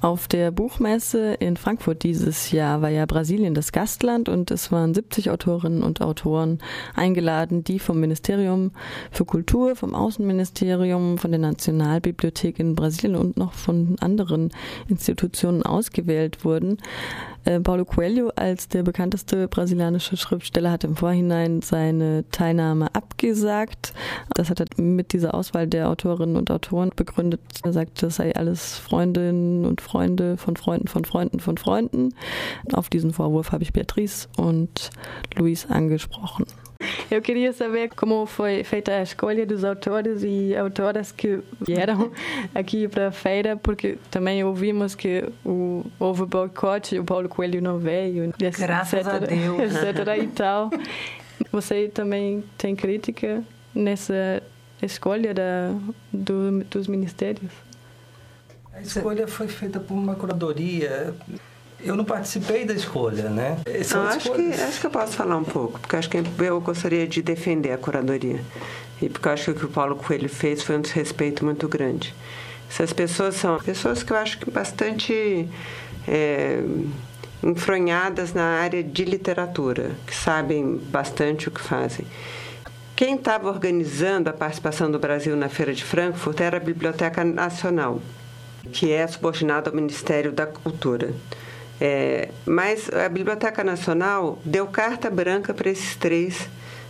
Auf der Buchmesse in Frankfurt dieses Jahr war ja Brasilien das Gastland und es waren 70 Autorinnen und Autoren eingeladen, die vom Ministerium für Kultur, vom Außenministerium, von der Nationalbibliothek in Brasilien und noch von anderen Institutionen ausgewählt wurden. Äh, Paulo Coelho als der bekannteste brasilianische Schriftsteller hat im Vorhinein seine Teilnahme abgesagt. Das hat er mit dieser Auswahl der Autorinnen und Autoren begründet. Er sagt, das sei alles Freundinnen und Freunde von Freunden von Freunden von Freunden. Auf diesen Vorwurf habe ich Beatrice und Luis angesprochen. Eu queria saber como foi feita a escolha dos autores e autoras que vieram aqui para a feira, porque também ouvimos que o, houve boicote, o Paulo Coelho não veio, Graças etc, a Deus. etc. e tal. Você também tem crítica nessa escolha da, do, dos ministérios? A escolha foi feita por uma curadoria eu não participei da escolha, né? Não, acho, que, acho que eu posso falar um pouco, porque acho que eu gostaria de defender a curadoria. E porque eu acho que o que o Paulo Coelho fez foi um desrespeito muito grande. Essas pessoas são pessoas que eu acho que bastante é, enfronhadas na área de literatura, que sabem bastante o que fazem. Quem estava organizando a participação do Brasil na Feira de Frankfurt era a Biblioteca Nacional, que é subordinada ao Ministério da Cultura. É, mas a Biblioteca Nacional deu carta branca para esses três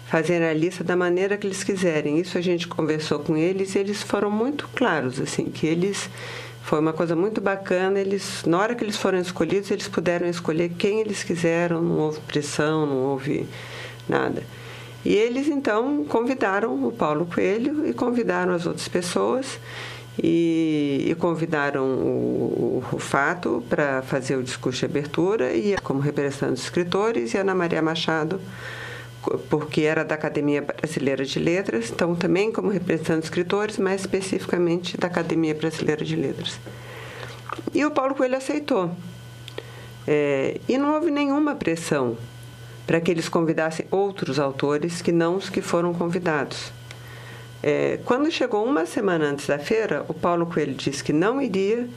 fazerem a lista da maneira que eles quiserem. Isso a gente conversou com eles e eles foram muito claros, assim, que eles foi uma coisa muito bacana. Eles, na hora que eles foram escolhidos, eles puderam escolher quem eles quiseram. Não houve pressão, não houve nada. E eles então convidaram o Paulo Coelho e convidaram as outras pessoas e, e convidaram o, o Fato para fazer o discurso de abertura e como representante dos escritores e Ana Maria Machado porque era da Academia Brasileira de Letras, então também como representante dos escritores, mais especificamente da Academia Brasileira de Letras. E o Paulo Coelho aceitou. É, e não houve nenhuma pressão para que eles convidassem outros autores que não os que foram convidados. É, quando chegou uma semana antes da feira, o Paulo Coelho disse que não iria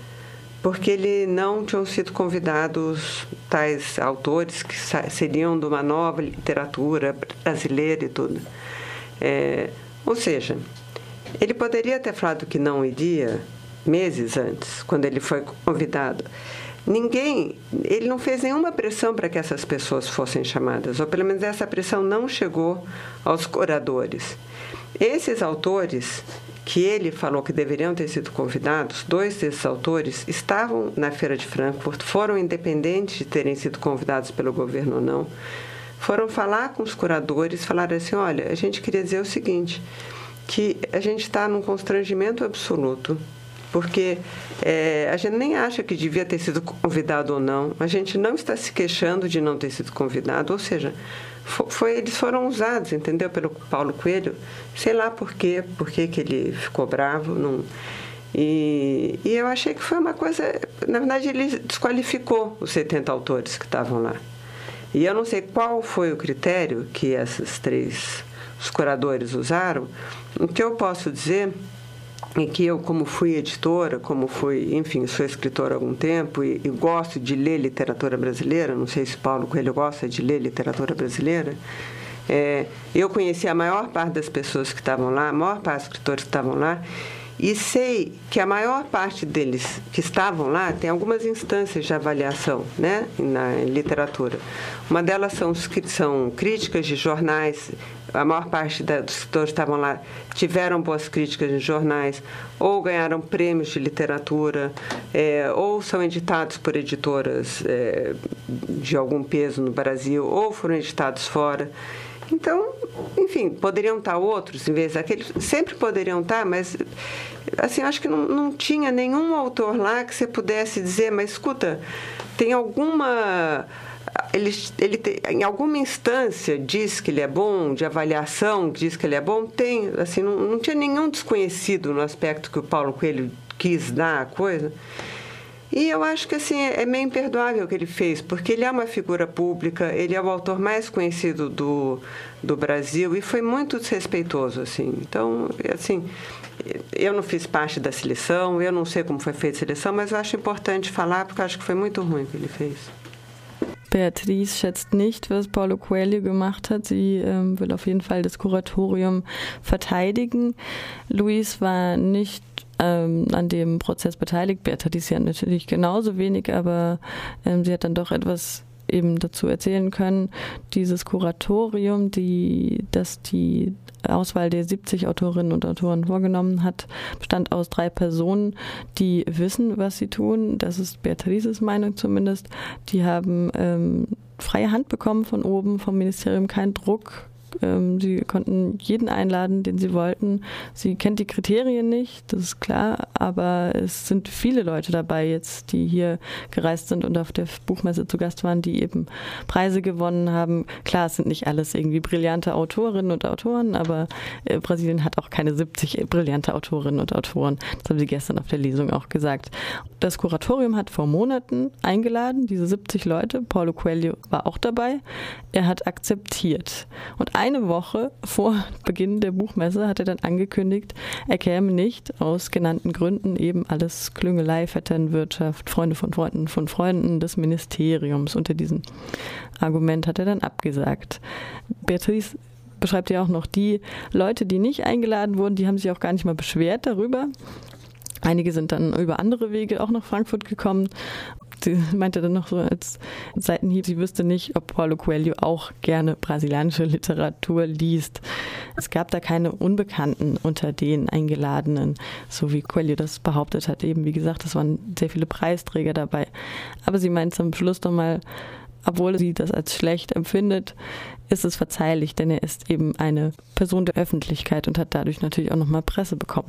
porque ele não tinham sido convidados tais autores que seriam de uma nova literatura brasileira e tudo. É, ou seja, ele poderia ter falado que não iria meses antes, quando ele foi convidado. Ninguém, ele não fez nenhuma pressão para que essas pessoas fossem chamadas, ou pelo menos essa pressão não chegou aos curadores. Esses autores que ele falou que deveriam ter sido convidados, dois desses autores estavam na Feira de Frankfurt, foram independentes de terem sido convidados pelo governo ou não, foram falar com os curadores, falaram assim: olha, a gente queria dizer o seguinte, que a gente está num constrangimento absoluto, porque é, a gente nem acha que devia ter sido convidado ou não, a gente não está se queixando de não ter sido convidado, ou seja, foi, eles foram usados, entendeu, pelo Paulo Coelho. Sei lá por quê, por que, que ele ficou bravo. Não... E, e eu achei que foi uma coisa. Na verdade, ele desqualificou os 70 autores que estavam lá. E eu não sei qual foi o critério que esses três, os curadores usaram. O que eu posso dizer em que eu, como fui editora, como fui, enfim, sou escritora há algum tempo e, e, gosto de ler literatura brasileira, não sei se Paulo Coelho gosta de ler literatura brasileira, é, eu conheci a maior parte das pessoas que estavam lá, a maior parte dos escritores que estavam lá, e sei que a maior parte deles que estavam lá tem algumas instâncias de avaliação né, na literatura. Uma delas são, são críticas de jornais a maior parte dos escritores estavam lá, tiveram boas críticas em jornais, ou ganharam prêmios de literatura, é, ou são editados por editoras é, de algum peso no Brasil, ou foram editados fora. Então, enfim, poderiam estar outros em vez daqueles, sempre poderiam estar, mas assim, acho que não, não tinha nenhum autor lá que você pudesse dizer, mas escuta, tem alguma ele, ele tem, em alguma instância diz que ele é bom, de avaliação diz que ele é bom, tem, assim, não, não tinha nenhum desconhecido no aspecto que o Paulo Coelho quis dar a coisa. E eu acho que assim é meio imperdoável o que ele fez, porque ele é uma figura pública, ele é o autor mais conhecido do, do Brasil e foi muito desrespeitoso assim. Então, assim, eu não fiz parte da seleção, eu não sei como foi feita a seleção, mas eu acho importante falar porque eu acho que foi muito ruim o que ele fez. Beatrice schätzt nicht, was Paulo Coelho gemacht hat. Sie ähm, will auf jeden Fall das Kuratorium verteidigen. Luis war nicht ähm, an dem Prozess beteiligt. Beatrice ja natürlich genauso wenig, aber ähm, sie hat dann doch etwas eben dazu erzählen können. Dieses Kuratorium, die, dass die Auswahl der 70 Autorinnen und Autoren vorgenommen hat, bestand aus drei Personen, die wissen, was sie tun. Das ist Beatrices Meinung zumindest. Die haben ähm, freie Hand bekommen von oben, vom Ministerium keinen Druck, ähm, sie konnten jeden einladen, den sie wollten. Sie kennt die Kriterien nicht, das ist klar, aber es sind viele Leute dabei jetzt, die hier gereist sind und auf der Buchmesse zu Gast waren, die eben Preise gewonnen haben. Klar, es sind nicht alles irgendwie brillante Autorinnen und Autoren, aber äh, Brasilien hat auch keine 70 brillante Autorinnen und Autoren. Das haben sie gestern auf der Lesung auch gesagt. Das Kuratorium hat vor Monaten eingeladen, diese 70 Leute. Paulo Coelho war auch dabei. Er hat akzeptiert. Und eine Woche vor Beginn der Buchmesse hat er dann angekündigt, er käme nicht aus genannten Gründen eben alles Klüngelei, Vetternwirtschaft, Freunde von Freunden von Freunden des Ministeriums. Unter diesem Argument hat er dann abgesagt. Beatrice beschreibt ja auch noch die Leute, die nicht eingeladen wurden, die haben sich auch gar nicht mal beschwert darüber. Einige sind dann über andere Wege auch nach Frankfurt gekommen sie meinte dann noch so als Seitenhieb, sie wüsste nicht, ob Paulo Coelho auch gerne brasilianische Literatur liest. Es gab da keine Unbekannten unter den Eingeladenen, so wie Coelho das behauptet hat. Eben, wie gesagt, es waren sehr viele Preisträger dabei. Aber sie meint zum Schluss doch mal, obwohl sie das als schlecht empfindet, ist es verzeihlich, denn er ist eben eine Person der Öffentlichkeit und hat dadurch natürlich auch noch mal Presse bekommen.